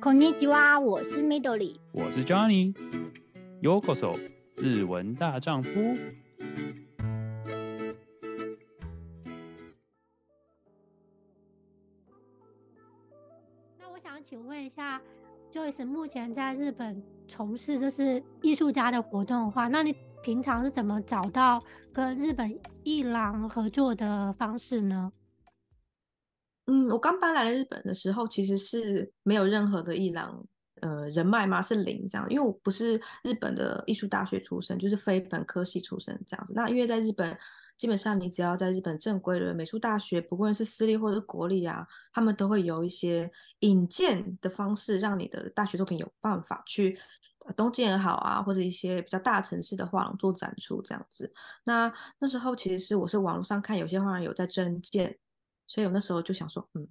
こんにちは，我是 Midori，我是 Johnny。Yokoso，日文大丈夫。那我想请问一下，Joyce 目前在日本从事就是艺术家的活动的话，那你平常是怎么找到跟日本艺廊合作的方式呢？ 嗯，我刚搬来日本的时候，其实是没有任何的艺廊，呃，人脉嘛，是零这样，因为我不是日本的艺术大学出身，就是非本科系出身这样子。那因为在日本，基本上你只要在日本正规的美术大学，不论是私立或者是国立啊，他们都会有一些引荐的方式，让你的大学作品有办法去东京也好啊，或者一些比较大城市的画廊做展出这样子。那那时候其实是我是网络上看有些画廊有在征件。所以我那时候就想说，嗯，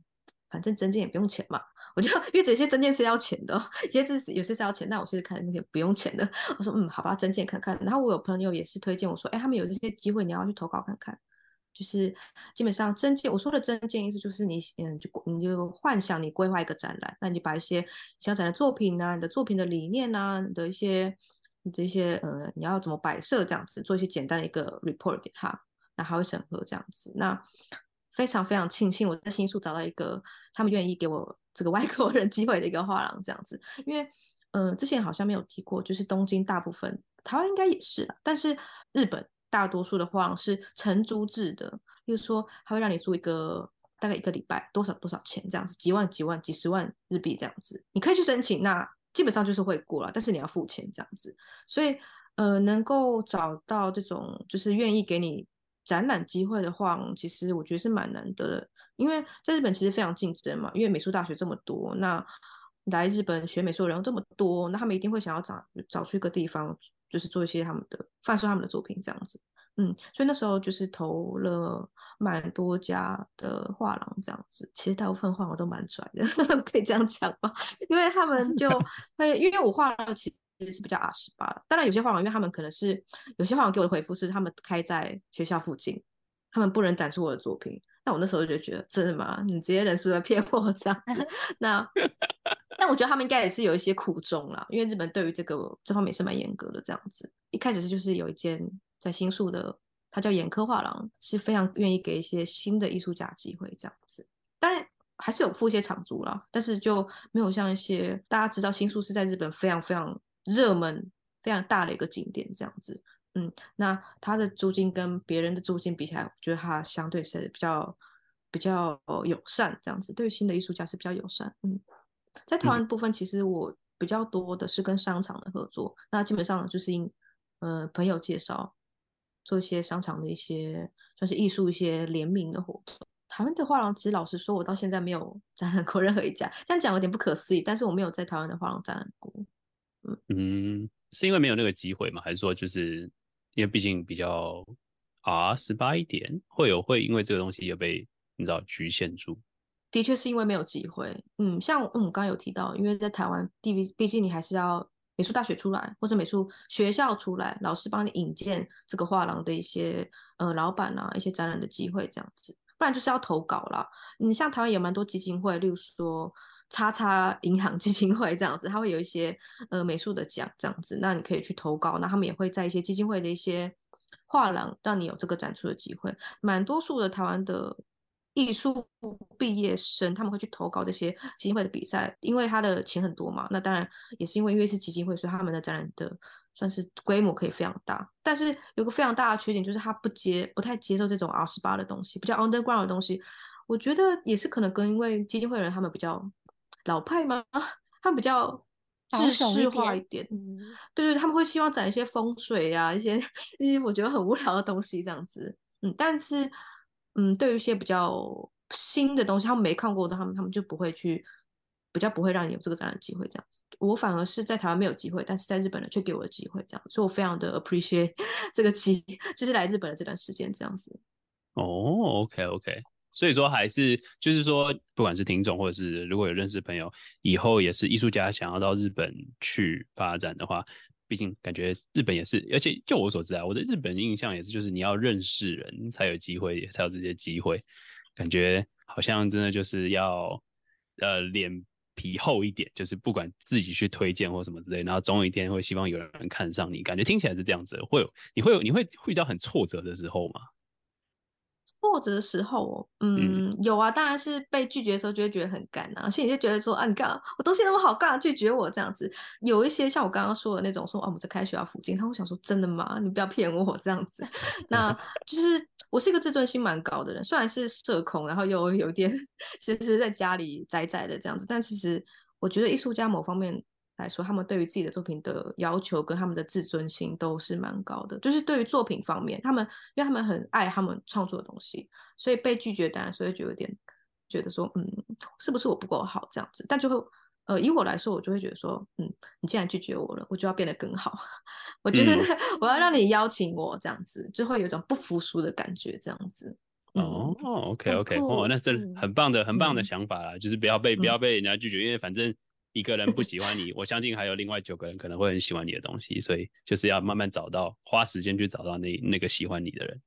反正征件也不用钱嘛，我就因为这些征件是要钱的，有些是有些是要钱，那我是看那些不用钱的。我说，嗯，好吧，征件看看。然后我有朋友也是推荐我说，哎，他们有这些机会，你要去投稿看看。就是基本上征件，我说的征件意思就是你，嗯，就你就幻想你规划一个展览，那你把一些小展的作品啊，你的作品的理念啊，你的一些你这些呃，你要怎么摆设这样子，做一些简单的一个 report 给他，那他会审核这样子。那非常非常庆幸我在新宿找到一个他们愿意给我这个外 国人机会的一个画廊这样子，因为、呃、之前好像没有提过，就是东京大部分台湾应该也是，但是日本大多数的画廊是承租制的，例如说他会让你租一个大概一个礼拜多少多少钱这样子，几万几万几十万日币这样子，你可以去申请，那基本上就是会过了，但是你要付钱这样子，所以呃能够找到这种就是愿意给你。展览机会的话，其实我觉得是蛮难得的，因为在日本其实非常竞争嘛，因为美术大学这么多，那来日本学美术的人这么多，那他们一定会想要找找出一个地方，就是做一些他们的贩售他们的作品这样子，嗯，所以那时候就是投了蛮多家的画廊这样子，其实大部分画廊都蛮拽的，可以这样讲吧，因为他们就 会，因为我画了其。其实是比较 R18 的，当然有些画廊，因为他们可能是有些画廊给我的回复是他们开在学校附近，他们不能展出我的作品。那我那时候就觉得，真的吗？你这些人是不是骗我这样？那但我觉得他们应该也是有一些苦衷啦，因为日本对于这个这方面是蛮严格的。这样子，一开始是就是有一间在新宿的，它叫眼科画廊，是非常愿意给一些新的艺术家机会这样子。当然还是有付一些场租啦，但是就没有像一些大家知道新宿是在日本非常非常。热门非常大的一个景点，这样子，嗯，那它的租金跟别人的租金比起来，我觉得它相对是比较比较友善，这样子，对于新的艺术家是比较友善，嗯，在台湾部分，其实我比较多的是跟商场的合作，嗯、那基本上就是因呃朋友介绍做一些商场的一些算是艺术一些联名的活动。台湾的画廊，其实老实说，我到现在没有 展览过任何一家，这样讲有点不可思议，但是我没有在台湾的画廊展览过。嗯，是因为没有那个机会吗？还是说就是因为毕竟比较啊十八一点，会有会因为这个东西也被你知道局限住？的确是因为没有机会。嗯，像嗯刚刚有提到，因为在台湾，毕毕竟你还是要美术大学出来或者美术学校出来，老师帮你引荐这个画廊的一些呃老板啊，一些展览的机会这样子，不然就是要投稿啦。你像台湾也蛮多基金会，例如说。叉叉银行基金会这样子，他会有一些呃美术的奖这样子，那你可以去投稿，那他们也会在一些基金会的一些画廊让你有这个展出的机会。蛮多数的台湾的艺术毕业生他们会去投稿这些基金会的比赛，因为他的钱很多嘛。那当然也是因为因为是基金会，所以他们的展览的算是规模可以非常大。但是有个非常大的缺点就是他不接不太接受这种 R18 的东西，比较 underground 的东西。我觉得也是可能跟因为基金会人他们比较。老派吗？他们比较知识化一点，嗯，对对，他们会希望展一些风水啊，一些一些我觉得很无聊的东西这样子，嗯，但是嗯，对于一些比较新的东西，他们没看过的，他们他们就不会去，比较不会让你有这个展览机会这样子。我反而是在台湾没有机会，但是在日本呢却给我的机会这样，所以我非常的 appreciate 这个机，就是来日本的这段时间这样子。哦，OK OK。所以说，还是就是说，不管是听众，或者是如果有认识朋友，以后也是艺术家，想要到日本去发展的话，毕竟感觉日本也是，而且就我所知啊，我的日本印象也是，就是你要认识人才有机会，才有这些机会，感觉好像真的就是要呃脸皮厚一点，就是不管自己去推荐或什么之类，然后总有一天会希望有人看上你，感觉听起来是这样子，会有你会有你会遇到很挫折的时候吗？挫折的时候，嗯，嗯，有啊，当然是被拒绝的时候就会觉得很干啊，心里就觉得说啊，你干嘛，我东西那么好，干嘛拒绝我这样子？有一些像我刚刚说的那种，说啊，我们在开学校附近，他会想说真的吗？你不要骗我这样子。那就是我是一个自尊心蛮高的人，虽然是社恐，然后又有点其 实在家里宅宅的这样子，但其实我觉得艺术家某方面。来说，他们对于自己的作品的要求跟他们的自尊心都是蛮高的。就是对于作品方面，他们因为他们很爱他们创作的东西，所以被拒绝当然所以就有点觉得说，嗯，是不是我不够好这样子？但就会，呃，以我来说，我就会觉得说，嗯，你既然拒绝我了，我就要变得更好。我觉得 我要让你邀请我这样子，就会有一种不服输的感觉这样子。哦，OK OK，哦，那真的很棒的、很棒的想法啦，嗯、就是不要被不要被人家拒绝，嗯、因为反正。一个人不喜欢你，我相信还有另外九个人可能会很喜欢你的东西，所以就是要慢慢找到，花时间去找到那那个喜欢你的人。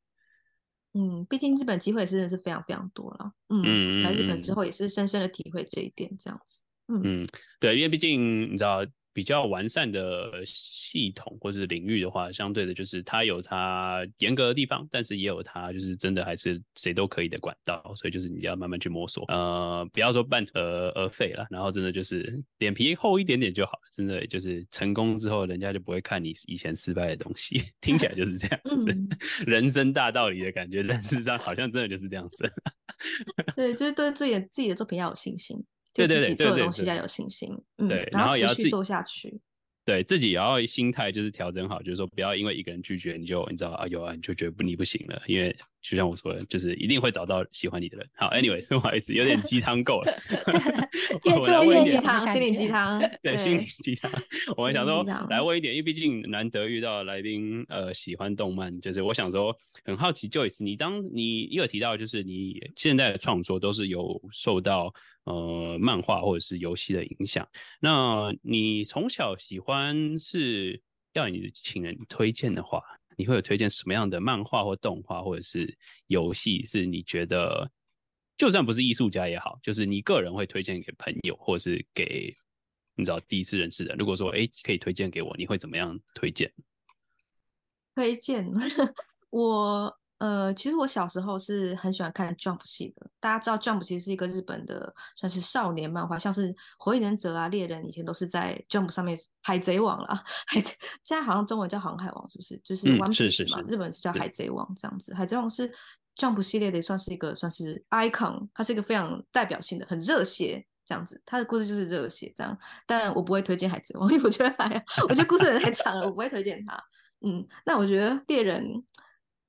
嗯，毕竟日本机会真的是非常非常多了。嗯，来日本之后也是深深的体会这一点，这样子。嗯，嗯，对，因为毕竟你知道。比较完善的系统或是领域的话，相对的就是它有它严格的地方，但是也有它就是真的还是谁都可以的管道，所以就是你要慢慢去摸索，呃，不要说半途而废了，然后真的就是脸皮厚一点点就好，真的就是成功之后，人家就不会看你以前失败的东西，听起来就是这样 子，嗯、人生大道理的感觉，但事实上好像真的就是这样子。对，就是对自己自己的作品要有信心。对对对，做的东西要有信心，嗯，对，然后持续做下去。对自己也要心态就是调整好，就是说不要因为一个人拒绝你就你知道啊有啊你就觉得不你不行了，因为就像我说的，就是一定会找到喜欢你的人。好，anyways，不好意思，有点鸡汤够了。心灵鸡汤，心灵鸡汤，对，心灵鸡汤。我们想说来问一点，因为毕竟难得遇到来宾，呃，喜欢动漫，就是我想说很好奇，Joyce，你当你也有提到，就是你现在的创作都是有受到。呃，漫画或者是游戏的影响。那你从小喜欢是要你请人推荐的话，你会有推荐什么样的漫画或动画或者是游戏？是你觉得就算不是艺术家也好，就是你个人会推荐给朋友，或是给你知道第一次认识的。如果说哎，可以推荐给我，你会怎么样推荐？推荐 我。呃，其实我小时候是很喜欢看 Jump 系的。大家知道 Jump 其实是一个日本的算是少年漫画，像是火影忍者啊、猎人以前都是在 Jump 上面。海贼王啦，海贼现在好像中文叫航海王，是不是？就是 One Piece 嘛，日本是叫海贼王这样子。海贼王是 Jump 系列的，算是一个算是 icon，它是一个非常代表性的，很热血这样子。它的故事就是热血这样，但我不会推荐海贼王，因为我觉得还，我觉得故事太长了，我不会推荐它。嗯，那我觉得猎人。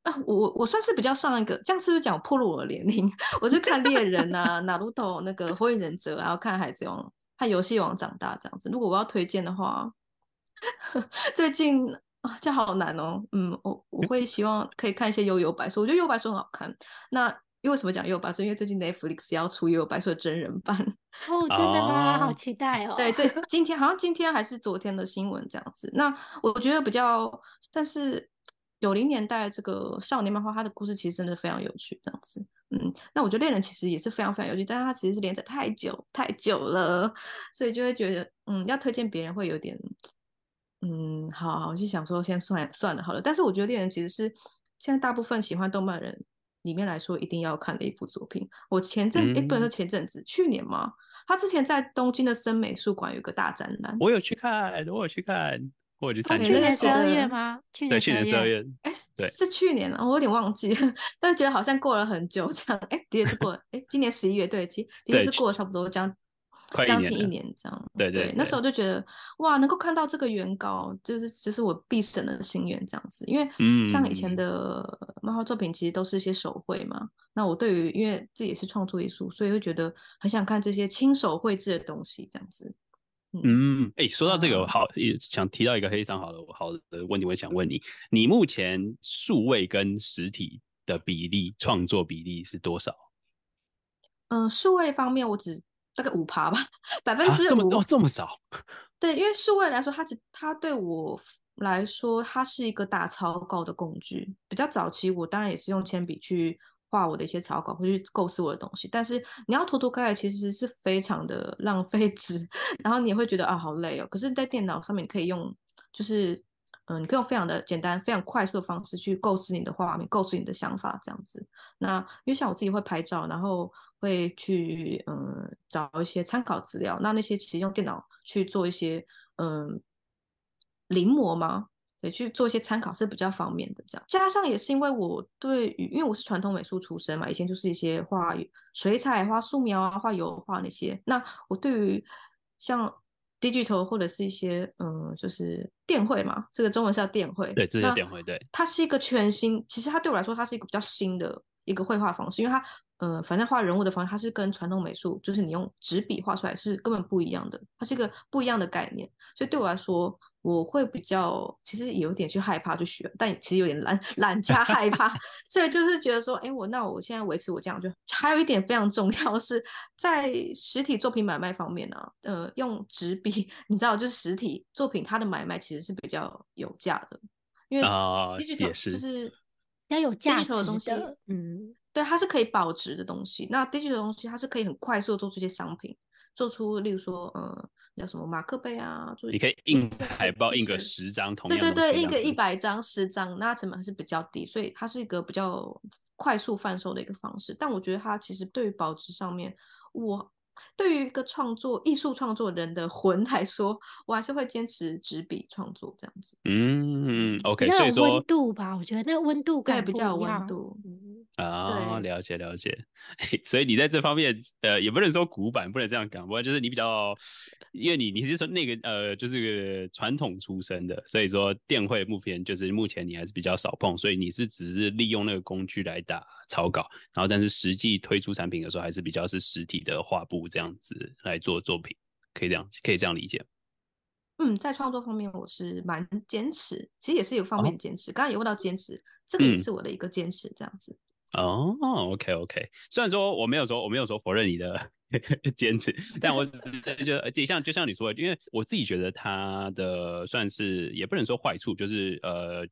啊，我我算是比较上一个，这样是不是讲破了我的年龄？我就看猎人啊、哪鲁斗那个火影忍者，然后看海贼王、看游戏王长大这样子。如果我要推荐的话，最近啊，这好难哦。嗯，我我会希望可以看一些《悠悠白书》，我觉得《悠悠白书》很好看。那因为为什么讲《悠悠白书》？因为最近 Netflix 要出《悠悠白书》的真人版。哦，真的吗？好期待哦。对对，今天好像今天还是昨天的新闻这样子。那我觉得比较，但是。九零年代这个少年漫画，它的故事其实真的非常有趣，这样子。嗯，那我觉得恋人其实也是非常非常有趣，但是它其实是连载太久太久了，所以就会觉得，嗯，要推荐别人会有点，嗯，好好，我就想说先算算了好了。但是我觉得恋人其实是现在大部分喜欢动漫人里面来说一定要看的一部作品。我前阵，哎、嗯，不能说前阵子，去年嘛，他之前在东京的森美术馆有个大展览，我有去看，我有去看。去去年十二月吗？去对，去年十二月。哎，对，是去年了，我有点忘记了，但是觉得好像过了很久这样。哎，的确是过了，哎，今年十一月，对，其实的确是过了差不多将将近一年这样。对对，对，那时候就觉得哇，能够看到这个原稿，就是就是我毕生的心愿这样子。因为像以前的漫画作品，其实都是一些手绘嘛。那我对于因为自己也是创作艺术，所以会觉得很想看这些亲手绘制的东西这样子。嗯，哎、欸，说到这个，好，想提到一个非常好的好的问题，我想问你，你目前数位跟实体的比例，创作比例是多少？嗯、呃，数位方面，我只大概五趴吧，百分之五，这么哦，这么少？对，因为数位来说，它只它对我来说，它是一个打草稿的工具。比较早期，我当然也是用铅笔去画我的一些草稿，会去构思我的东西。但是你要涂涂改改，其实是非常的 浪费纸，然后你也会觉得啊好累哦。可是，在电脑上面你可以用，就是嗯、你可以用非常的简单、非常快速的方式去构思你的画面，构思你的想法这样子。那因为像我自己会拍照，然后会去嗯、找一些参考资料，那那些其实用电脑去做一些嗯、临摹吗？对，去做一些参考是比较方便的，这样加上也是因为我对于，因为我是传统美术出身嘛，以前就是一些画水彩、画素描啊、画油画那些。那我对于像 digital 或者是一些嗯，就是电绘嘛，这个中文是叫电绘，对，这是电绘，对，它是一个全新，其实它对我来说，它是一个比较新的一个绘画方式，因为它呃，反正画人物的方式，它是跟传统美术，就是你用纸笔画出来是根本不一样的，它是一个不一样的概念，所以对我来说。我会比较，其实有点去害怕去学，但其实有点懒懒加害怕，所以就是觉得说，哎，我那我现在维持我这样就，还有一点非常重要是在实体作品买卖方面呢、啊，呃，用纸笔，你知道，就是实体作品它的买卖其实是比较有价的，因为啊也是。就是要有价值的东西，嗯，对，它是可以保值的东西，那 digital 的东西它是可以很快速的做出一些商品，做出例如说，嗯。叫什么马克杯啊？你可以印海报，印个十张，同样对对对，印个一百张、十张，那成本是比较低，所以它是一个比较快速贩售的一个方式。但我觉得它其实对于保值上面，我对于一个创作艺术创作人的魂来说，我还是会坚持纸笔创作这样子。嗯，OK，所以说温度吧，我觉得那个温度感比较有温度。啊、哦，了解了解，所以你在这方面，呃，也不能说古板，不能这样讲，不过就是你比较，因为你你是说那个呃，就是个传统出身的，所以说电绘目前就是目前你还是比较少碰，所以你是只是利用那个工具来打草稿，然后但是实际推出产品的时候，还是比较是实体的画布这样子来做作品，可以这样可以这样理解。嗯，在创作方面我是蛮坚持，其实也是有方面坚持，刚刚有问到坚持，这个也是我的一个坚持，这样子。哦、，OK OK，虽然说我没有说我没有说否认你的 坚持，但我只是就就像就像你说的，因为我自己觉得它的算是也不能说坏处，就是呃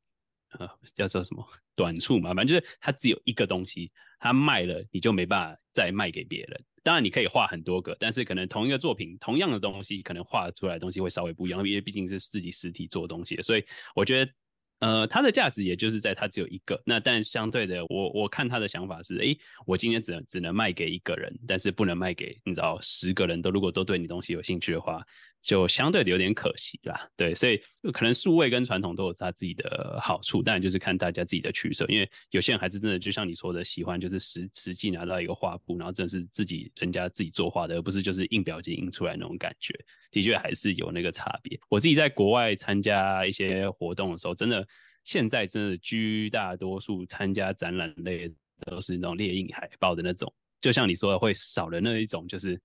呃叫做什么短处嘛，反正就是它只有一个东西，它卖了你就没办法再卖给别人。当然你可以画很多个，但是可能同一个作品同样的东西，可能画出来的东西会稍微不一样，因为毕竟是自己实体做东西，所以我觉得。呃，它的价值也就是在它只有一个，那但相对的，我我看他的想法是，诶，我今天只能只能卖给一个人，但是不能卖给你知道十个人都如果都对你东西有兴趣的话。就相对的有点可惜啦，对，所以可能数位跟传统都有它自己的好处，但就是看大家自己的取舍，因为有些人还是真的就像你说的，喜欢就是实实际拿到一个画布，然后真的是自己人家自己作画的，而不是就是印表机印出来那种感觉，的确还是有那个差别。我自己在国外参加一些活动的时候，真的现在真的绝大多数参加展览类都是那种列印海报的那种，就像你说的，会少了那一种就是。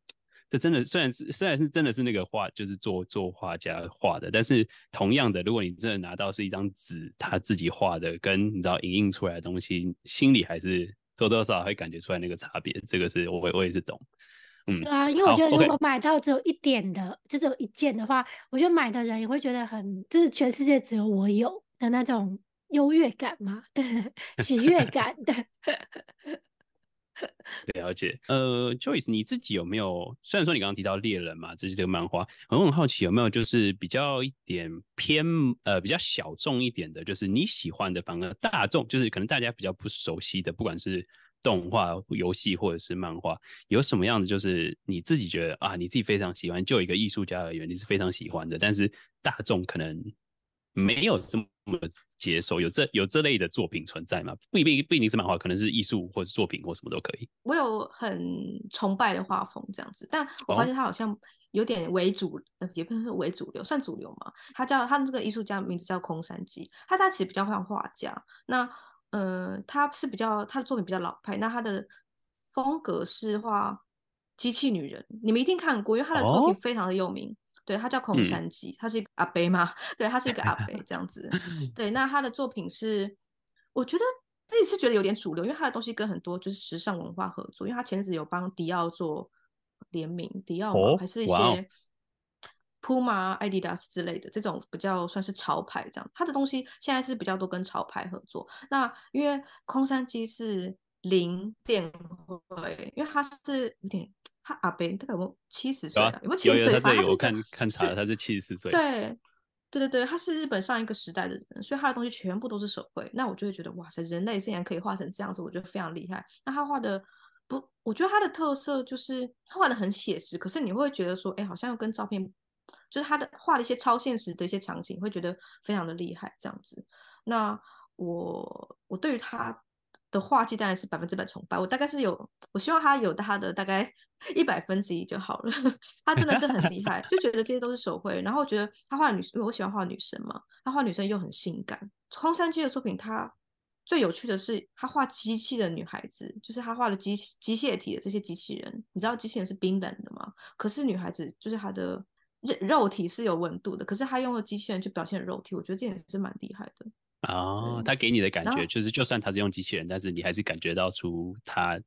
这真的虽然是虽然是真的是那个画，就是做做画家画的，但是同样的，如果你真的拿到是一张纸，他自己画的，跟你知道影印出来的东西，心里还是多多少少会感觉出来那个差别。这个是我我也是懂，嗯，对啊，因为我觉得如果买到只有一点的，就只有一件的话，我觉得买的人也会觉得很，就是全世界只有我有的那种优越感嘛，对，喜悦感，对。了解，呃，Joyce，你自己有没有？虽然说你刚刚提到猎人嘛，这是这个漫画，我很好奇有没有就是比较一点偏呃比较小众一点的，就是你喜欢的，反而大众就是可能大家比较不熟悉的，不管是动画、游戏或者是漫画，有什么样的就是你自己觉得啊，你自己非常喜欢，就一个艺术家而言，你是非常喜欢的，但是大众可能。没有这么接受，有这有这类的作品存在吗？不一定不一定是漫画，可能是艺术或者作品或什么都可以。我有很崇拜的画风这样子，但我发现他好像有点为主，呃、哦，也不能说为主流，算主流嘛。他叫他这个艺术家名字叫空山鸡，他他其实比较像画家。那呃，他是比较他的作品比较老派，那他的风格是画机器女人，你们一定看过，因为他的作品非常的有名。哦对，他叫空山鸡，嗯，他是一个阿伯嘛？对，他是一个阿伯这样子。对，那他的作品是，我觉得自己是觉得有点主流，因为他的东西跟很多就是时尚文化合作，因为他前阵子有帮迪奥做联名，迪奥嘛，还是一些 Puma、Adidas 之类的这种比较算是潮牌这样。他的东西现在是比较多跟潮牌合作。那因为空山鸡是零电会，因为他是有点他阿伯大概有七十岁啊，有没有七十岁？有他这里我看看查了，他是七十四岁。对。对对对，他是日本上一个时代的人，所以他的东西全部都是手绘。那我就会觉得，哇塞，人类竟然可以画成这样子，我觉得非常厉害。那他画的不，我觉得他的特色就是他画的很写实，可是你会觉得说，哎，好像又跟照片，就是他的画的一些超现实的一些场景，会觉得非常的厉害这样子。那我我对于他。的画技当然是百分之百崇拜，我大概是有，我希望他有他的大概 一百分之一就好了。他真的是很厉害，就觉得这些都是手绘，然后觉得他画女，因为我喜欢画女生嘛，他画女生又很性感。荒山基的作品，他最有趣的是他画机器的女孩子，就是他画的机机械体的这些机器人。你知道机器人是冰冷的吗？可是女孩子就是她的肉肉体是有温度的，可是他用了机器人去表现肉体，我觉得这点是蛮厉害的。哦，他给你的感觉就是，就算他是用机器人，但是你还是感觉到出他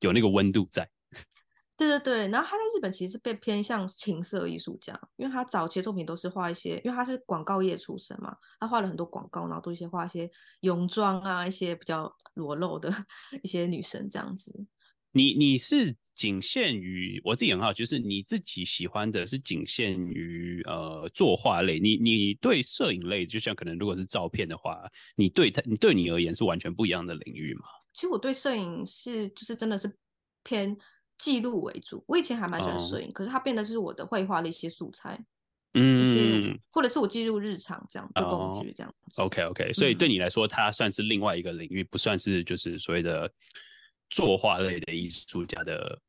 有那个温度在。对对对，然后他在日本其实是被偏向情色艺术家，因为他早期的作品都是画一些，因为他是广告业出身嘛，他画了很多广告，然后都一些画一些泳装啊，一些比较裸露的 一些女生这样子。你你是仅限于我自己很好，就是你自己喜欢的是仅限于呃作画类，你你对摄影类，就像可能如果是照片的话，你对他你对你而言是完全不一样的领域嘛？其实我对摄影是就是真的是偏记录为主，我以前还蛮喜欢摄影，哦、可是它变得是我的绘画的一些素材，嗯，或者是我记录日常这样的工具这样、哦。OK OK，所以对你来说，它算是另外一个领域，不算是就是所谓的。作画类的艺术家的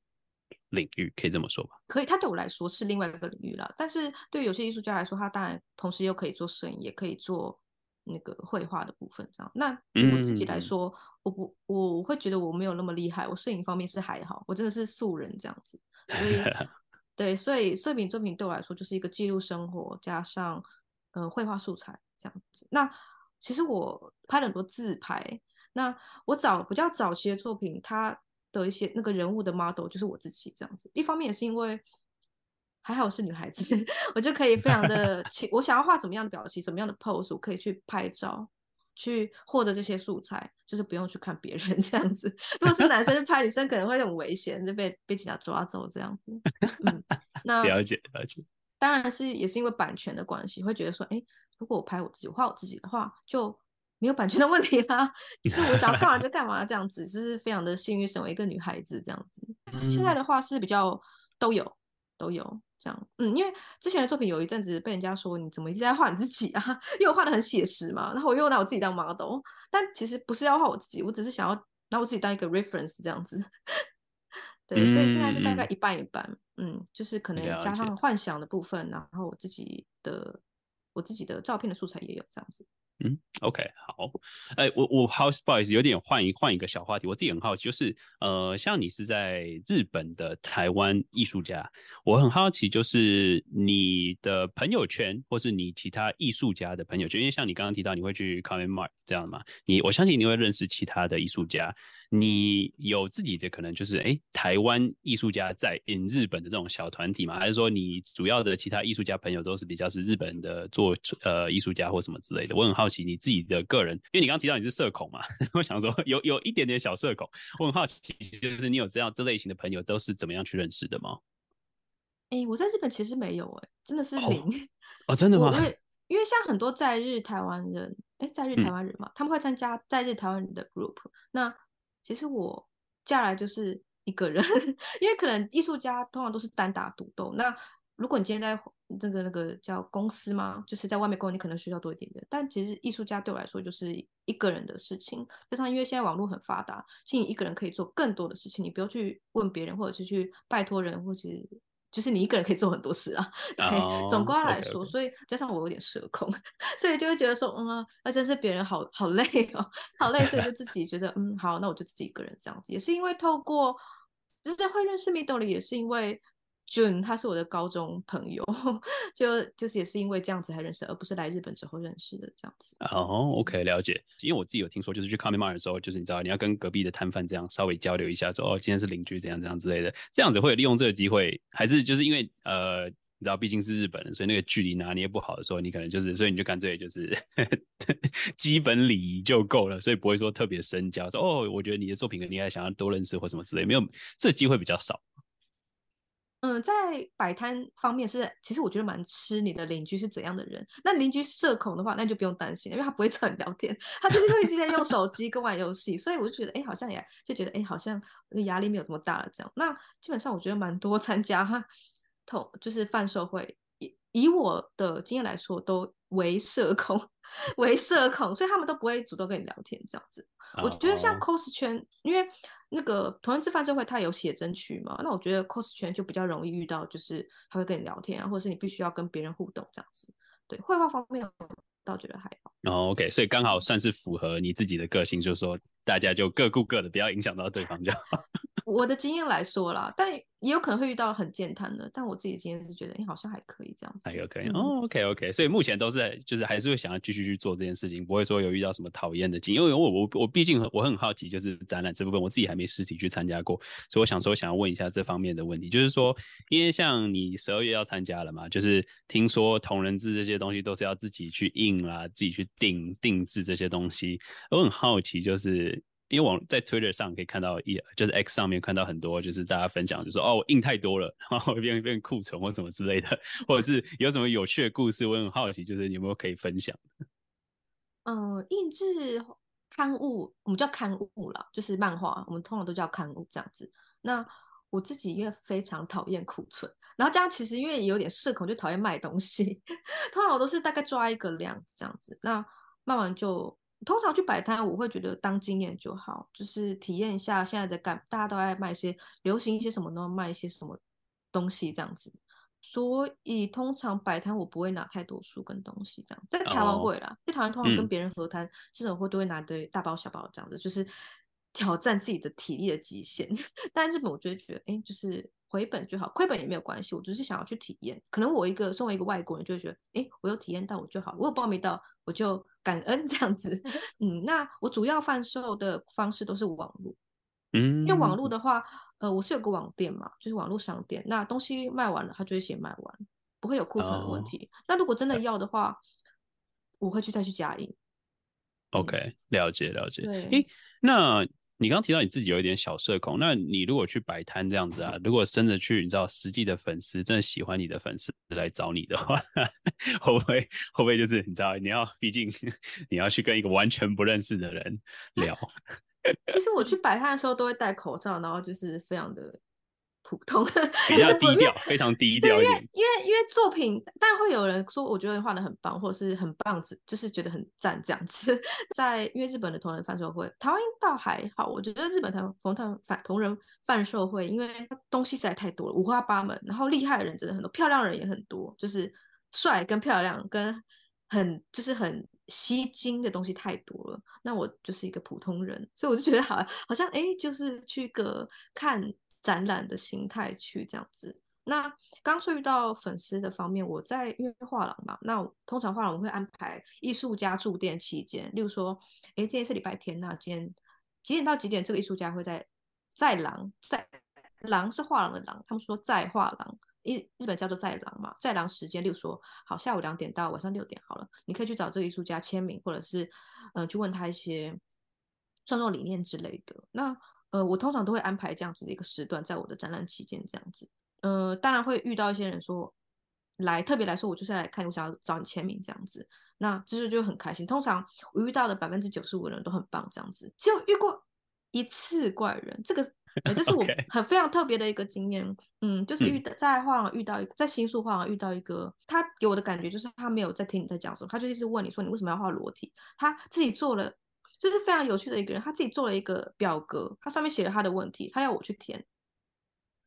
领域，可以这么说吧？可以，他对我来说是另外一个领域了。但是对有些艺术家来说，他当然同时又可以做摄影，也可以做那个绘画的部分。这样，那对我自己来说，嗯、我不，我会觉得我没有那么厉害。我摄影方面是还好，我真的是素人这样子。所以，对，所以摄影作品对我来说就是一个记录生活，加上呃绘画素材这样子。那其实我拍了很多自拍。那我早比较早期的作品，它的一些那个人物的 model 就是我自己这样子。一方面也是因为还好是女孩子，我就可以非常的，我想要画怎么样的表情，怎么样的 pose，我可以去拍照，去获得这些素材，就是不用去看别人 这样子。如果是男生拍女生，可能会很危险，就被被警察抓走这样子。嗯，那了解了解。当然是也是因为版权的关系，会觉得说，哎、欸，如果我拍我自己，画我自己的话，就。没有版权的问题啦，就是我想要干嘛就干嘛这样子，就是非常的幸运，身为一个女孩子这样子。现在的话是比较都有都有这样，嗯，因为之前的作品有一阵子被人家说，你怎么一直在画你自己啊？因为我画的很写实嘛，然后我又拿我自己当 model，但其实不是要画我自己，我只是想要拿我自己当一个 reference 这样子。对，所以现在是大概一半一半，嗯，就是可能加上幻想的部分，然后我自己的我自己的照片的素材也有这样子。嗯，OK，好，哎、我我好不好意思，有点换一换一个小话题。我自己很好奇，就是呃，像你是在日本的台湾艺术家，我很好奇，就是你的朋友圈，或是你其他艺术家的朋友圈，因为像你刚刚提到你会去 Comic Mark 这样嘛，你我相信你会认识其他的艺术家。你有自己的可能就是哎、台湾艺术家在 in 日本的这种小团体吗？还是说你主要的其他艺术家朋友都是比较是日本的做呃艺术家或什么之类的？我很好奇你自己的个人，因为你刚刚提到你是社恐嘛，我想说有有一点点小社恐，我很好奇，就是你有这样这类型的朋友都是怎么样去认识的吗？哎、欸，我在日本其实没有哎、欸，真的是零哦，哦，真的吗？因为像很多在日台湾人，哎、欸，在日台湾人嘛，嗯、他们会参加在日台湾人的 group，那。其实我嫁来就是一个人，因为可能艺术家通常都是单打独斗。那如果你今天在这个那个叫公司嘛，就是在外面工作，你可能需要多一点点。但其实艺术家对我来说就是一个人的事情，加上因为现在网络很发达，其实你一个人可以做更多的事情，你不用去问别人，或者是去拜托人，或者是。就是你一个人可以做很多事啊，对，oh, 总归来说，okay, okay. 所以加上我有点社恐，所以就会觉得说，嗯啊，那真是别人好好累哦，好累，所以就自己觉得，嗯，好，那我就自己一个人这样子，也是因为透过，就是会认识 Midori，也是因为。Jun 他是我的高中朋友，就就是也是因为这样子才认识，而不是来日本之后认识的这样子。哦、，OK，了解。因为我自己有听说，就是去 Comic Mart 的时候，就是你知道你要跟隔壁的摊贩这样稍微交流一下，说哦今天是邻居，怎样怎样之类的，这样子会利用这个机会，还是就是因为呃你知道毕竟是日本人，所以那个距离拿捏不好的时候，你可能就是，所以你就干脆就是 基本礼仪就够了，所以不会说特别深交。说哦，我觉得你的作品你还想要多认识或什么之类，没有这机会比较少。嗯，在摆摊方面是，其实我觉得蛮吃你的邻居是怎样的人。那邻居社恐的话，那就不用担心，因为他不会找你聊天，他就是会一直在用手机跟玩游戏，所以我就觉得，哎，好像也就觉得，哎，好像压力没有这么大了。这样，那基本上我觉得蛮多参加哈，同就是贩售会，以以我的经验来说，都为社恐，为社恐，所以他们都不会主动跟你聊天这样子。我觉得像 cos 圈，因为那个同人志贩售会，它有写真区嘛，那我觉得 cos 圈就比较容易遇到，就是他会跟你聊天啊，或者是你必须要跟别人互动这样子。对，绘画方面我倒觉得还好。哦，OK，所以刚好算是符合你自己的个性，就是说大家就各顾各的，不要影响到对方就好。我的经验来说啦，但也有可能会遇到很健谈的，但我自己的经验是觉得，哎、欸，好像还可以这样子，还可以哦，OK OK，所以目前都是就是还是会想要继续去做这件事情，不会说有遇到什么讨厌的经，因为我我我毕竟我很好奇，就是展览这部分我自己还没实体去参加过，所以我想说想要问一下这方面的问题，就是说，因为像你十二月要参加了嘛，就是听说同人志这些东西都是要自己去印啦，自己去定定制这些东西，我很好奇就是。因为我在 Twitter 上可以看到一，就是 X 上面看到很多，就是大家分享，就说哦，我印太多了，然后变变库存或什么之类的，或者是有什么有趣的故事，我很好奇，就是有没有可以分享？嗯、印制刊物，我们叫刊物啦，就是漫画，我们通常都叫刊物这样子。那我自己因为非常讨厌库存，然后这样其实因为有点社恐，就讨厌卖东西，通常我都是大概抓一个量这样子，那卖完就。通常去摆摊，我会觉得当经验就好，就是体验一下现在在干，大家都爱卖一些流行一些什么，呢卖一些什么东西这样子。所以通常摆摊我不会拿太多书跟东西这样，在台湾会啦，台湾通常跟别人合摊，这种会都会拿堆大包小包这样子，就是挑战自己的体力的极限。但日本我就会觉得，哎、欸，就是。回本就好，亏本也没有关系。我只是想要去体验。可能我一个身为一个外国人，就会觉得，哎，我有体验到我就好，我有报名到我就感恩 这样子。嗯，那我主要贩售的方式都是网络，嗯，因为网络的话，呃，我是有个网店嘛，就是网络商店。那东西卖完了，它就会写卖完，不会有库存的问题。哦、那如果真的要的话，我会去再去加印。OK，了解了解。哎，那。你刚提到你自己有一点小社恐，那你如果去摆摊这样子啊，如果真的去，你知道实际的粉丝真的喜欢你的粉丝来找你的话，会不会会不会就是你知道你要，毕竟你要去跟一个完全不认识的人聊。其实我去摆摊的时候都会戴口罩，然后就是非常的。普通，比较低调，非常低调一点。因为因为作品，但会有人说，我觉得画的很棒，或者是很棒子，就是觉得很赞这样子。在因为日本的同人贩售会，台湾倒还好。我觉得日本台同同贩同人贩售会，因为东西实在太多了，五花八门，然后厉害的人真的很多，漂亮的人也很多，就是帅跟漂亮跟很就是很吸睛的东西太多了。那我就是一个普通人，所以我就觉得好好像哎、欸，就是去个看。展览的心态去这样子。那刚说遇到粉丝的方面，我在因为画廊嘛，那通常画廊我会安排艺术家驻店期间，例如说，哎，今天是礼拜天，那今天几点到几点，这个艺术家会在在廊，在廊是画廊的廊，他们说在画廊，日日本叫做在廊嘛，在廊时间，例如说，好，下午两点到晚上六点好了，你可以去找这个艺术家签名，或者是呃去问他一些创作理念之类的。那呃，我通常都会安排这样子的一个时段，在我的展览期间这样子。呃，当然会遇到一些人说，来特别来说，我就是来看，我想要找你签名这样子。那这就就很开心。通常我遇到的百分之九十五的人都很棒，这样子。只有遇过一次怪人，这个、呃、这是 我很非常特别的一个经验。Okay. 嗯，就是遇到在画廊遇到一个，在新宿画廊遇到一个，他给我的感觉就是他没有在听你在讲什么，他就一直问你说你为什么要画裸体，他自己做了。就是非常有趣的一个人，他自己做了一个表格，他上面写了他的问题，他要我去填，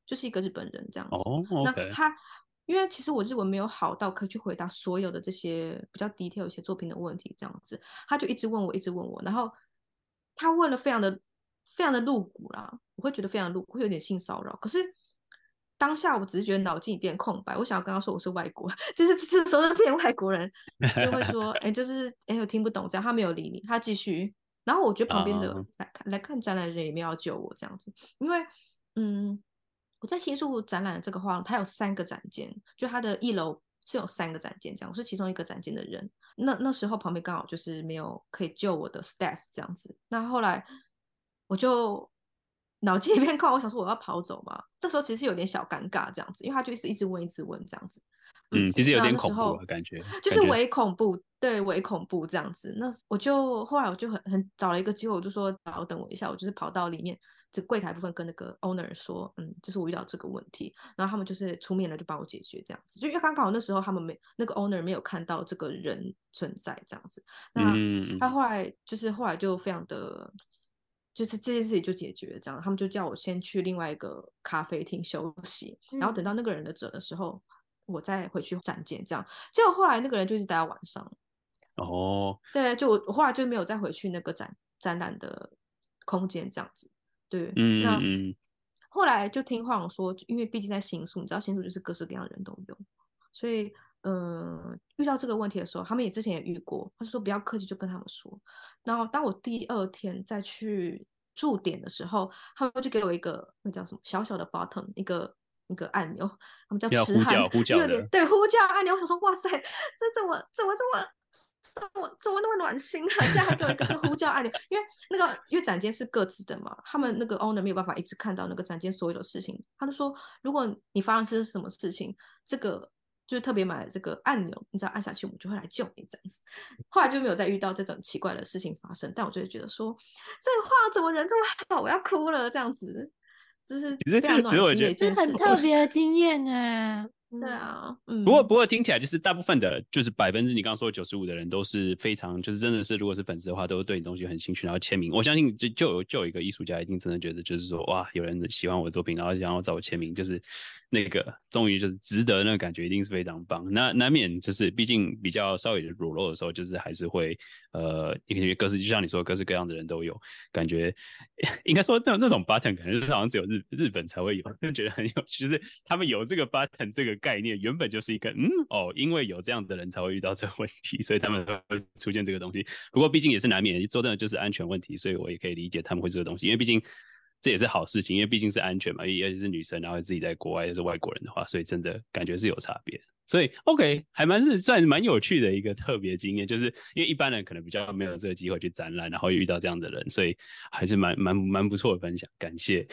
就是一个日本人这样子。Oh, okay. 那他因为其实我日文没有好到可以去回答所有的这些比较 detail 一些作品的问题，这样子，他就一直问我，一直问我，然后他问的非常的非常的露骨啦，我会觉得非常露骨，会有点性骚扰。可是当下我只是觉得脑筋一片空白，我想要跟他说我是外国，就是这时候是骗外国人，就会说，哎、欸，就是哎、欸，我听不懂这样，他没有理你，他继续。然后我觉得旁边的来看、uh 来看展览的人也没有要救我这样子，因为嗯，我我在新宿展览的这个画廊，它有三个展间，就它的一楼是有三个展间，这样我是其中一个展间的人。那那时候旁边刚好就是没有可以救我的 staff 这样子。那后来我就脑筋一片空，我想说我要跑走嘛。这时候其实有点小尴尬这样子，因为他就是一直问一直问这样子。嗯，其实有点恐怖的感觉，就是伪恐怖，对，伪恐怖这样子。那我就后来我就很很找了一个机会，我就说稍等我一下，我就是跑到里面这柜台部分跟那个 owner 说，嗯，就是我遇到这个问题，然后他们就是出面了，就帮我解决这样子。就因为刚刚好那时候他们没那个 owner 没有看到这个人存在这样子，那他后来就是后来就非常的，就是这件事情就解决了这样，他们就叫我先去另外一个咖啡厅休息，然后等到那个人的走的时候。我再回去展件这样，结果后来那个人就是待到晚上。哦，oh. 对，就我后来就没有再回去那个展展览的空间这样子。对，嗯、mm hmm. 那后来就听画廊说，因为毕竟在新宿，你知道新宿就是各式各样的人都有，所以嗯，遇到这个问题的时候，他们也之前也遇过，他说不要客气，就跟他们说。然后当我第二天再去驻点的时候，他们就给我一个那叫什么小小的 button 一个。那个按钮，他们叫痴汉，呼叫，点对呼叫按钮。我想说，哇塞，这怎么怎么这么怎么怎么那么暖心啊？现在还给我一个这呼叫按钮，因为那个因为展间是各自的嘛，他们那个 owner 没有办法一直看到那个展间所有的事情。他就说，如果你发生是什么事情，这个就是特别买的这个按钮，你只要按下去，我们就会来救你这样子。后来就没有再遇到这种奇怪的事情发生，但我就会觉得说，这话怎么人这么好，我要哭了这样子。这是其实其实我觉得这，很特别的经验啊。对啊，嗯。不过不过听起来就是大部分的，就是百分之你刚刚说九十五的人都是非常，就是真的是，如果是粉丝的话，都是对你东西很兴趣，然后签名。我相信就就有就有一个艺术家一定真的觉得，就是说哇，有人喜欢我的作品，然后想要找我签名，就是。那个终于就是值得，那个感觉一定是非常棒。那难免就是，毕竟比较稍微裸露的时候，就是还是会呃，因为各式就像你说，各式各样的人都有感觉。应该说那那种 button 可能好像只有日日本才会有，就觉得很有趣。就是他们有这个 button 这个概念，原本就是一个嗯哦，因为有这样的人才会遇到这个问题，所以他们会出现这个东西。不过毕竟也是难免，说真的就是安全问题，所以我也可以理解他们会这个东西，因为毕竟。这也是好事情，因为毕竟是安全嘛，尤其是女生，然后自己在国外又是外国人的话，所以真的感觉是有差别。所以 OK，还蛮是算蛮有趣的一个特别经验，就是因为一般人可能比较没有这个机会去展览，然后遇到这样的人，所以还是蛮蛮蛮不错的分享，感谢。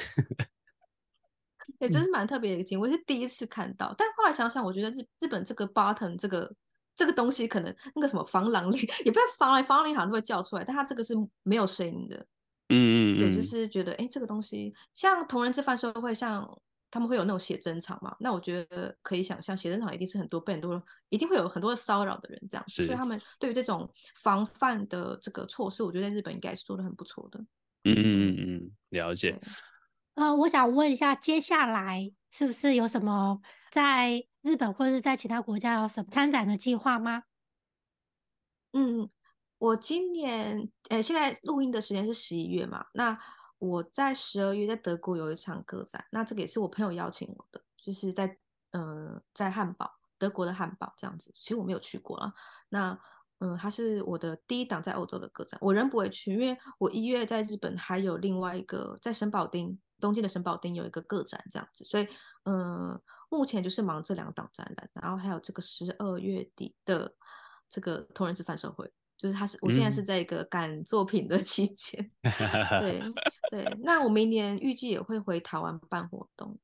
也、欸、真是蛮特别的一个经验，我是第一次看到，但后来想想，我觉得日日本这个 button 这个这个东西，可能那个什么防狼铃，也不是防狼，防狼铃好像都会叫出来，但它这个是没有声音的。嗯嗯，对，就是觉得哎，这个东西像同人志贩售会，像他们会有那种写真场嘛，那我觉得可以想象，写真场一定是很多被很多一定会有很多骚扰的人这样，是所以他们对于这种防范的这个措施，我觉得在日本应该是做的很不错的。嗯嗯嗯嗯，了解。呃，我想问一下，接下来是不是有什么在日本或者是在其他国家有什么参展的计划吗？嗯。我今年，呃，现在录音的时间是十一月嘛？那我在十二月在德国有一场个展，那这个也是我朋友邀请我的，就是在，呃，在汉堡，德国的汉堡这样子。其实我没有去过啦。那，嗯、呃，它是我的第一档在欧洲的个展，我人不会去，因为我一月在日本还有另外一个在神保町，东京的神保町有一个个展这样子，所以，嗯、目前就是忙这两档展览，然后还有这个十二月底的这个同人志贩售会。就是他是，我现在是在一个赶作品的 期间，嗯、对对。那我明年预计也会回台湾办活动，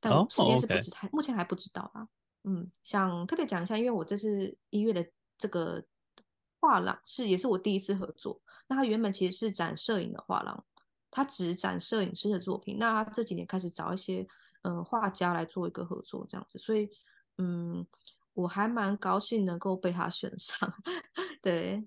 但时间是不知太，目前还不知道啊。嗯，想特别讲一下，因为我这是一月的这个画廊是也是我第一次合作。那他原本其实是展摄影的画廊，他只展摄影师的作品。那他这几年开始找一些嗯画家来做一个合作，这样子，所以嗯。我还蛮高兴能够被他选上，对，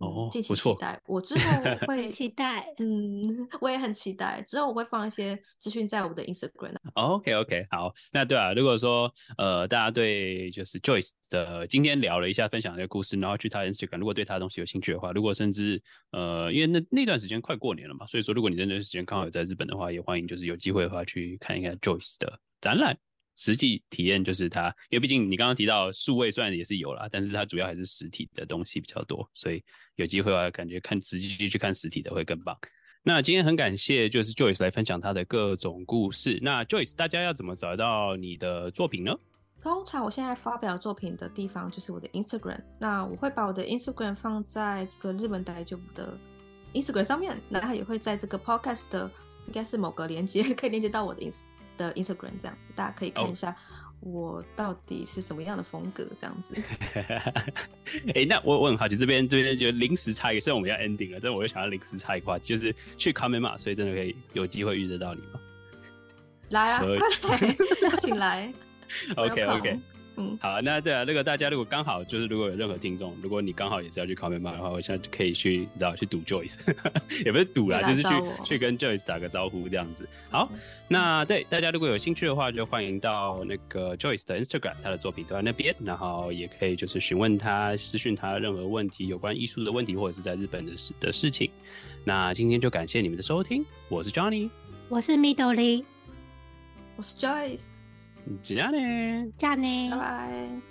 哦，敬请期待。我之后 会期待，嗯，我也很期待。之后我会放一些资讯在我的 Instagram。OK OK，好，那对啊，如果说呃大家对就是 Joyce 的今天聊了一下分享的故事，然后去他 Instagram，如果对他的东西有兴趣的话，如果甚至呃因为那那段时间快过年了嘛，所以说如果你那段时间刚好有在日本的话，也欢迎就是有机会的话去看一看 Joyce 的展览。实际体验就是它，因为毕竟你刚刚提到数位虽然也是有啦，但是它主要还是实体的东西比较多，所以有机会的话，感觉看实际去看实体的会更棒。那今天很感谢，就是 Joyce 来分享他的各种故事。那 Joyce，大家要怎么找到你的作品呢？通常我现在发表作品的地方就是我的 Instagram。那我会把我的 Instagram 放在这个日本大久保的 Instagram 上面，那它也会在这个 Podcast 的应该是某个连接 可以连接到我的 ins 的 Instagram 这样子，大家可以看一下。Oh. 我到底是什么样的风格？这样子。哎、欸，那我我很好奇，这边这边就临时差一个，虽然我们要 ending 了，但我又想要临时差一个话题，就是去 Kamen 嘛，所以真的可以有机会遇得到你吗？来啊，快来，请来。OK OK。嗯，好，那对啊，那个大家如果刚好就是如果有任何听众，如果你刚好也是要去 Commentbar 的话，我现在就可以去，你知道去赌 Joyce，也不是赌啦，就是去去跟 Joyce 打个招呼这样子。好，那对大家如果有兴趣的话，就欢迎到那个 Joyce 的 Instagram，他的作品都在那边，然后也可以就是询问他、私讯他任何问题，有关艺术的问题或者是在日本的事的事情。那今天就感谢你们的收听，我是 Johnny，我是 Midori，我是 Joyce。じゃあね。じゃあね。拜拜。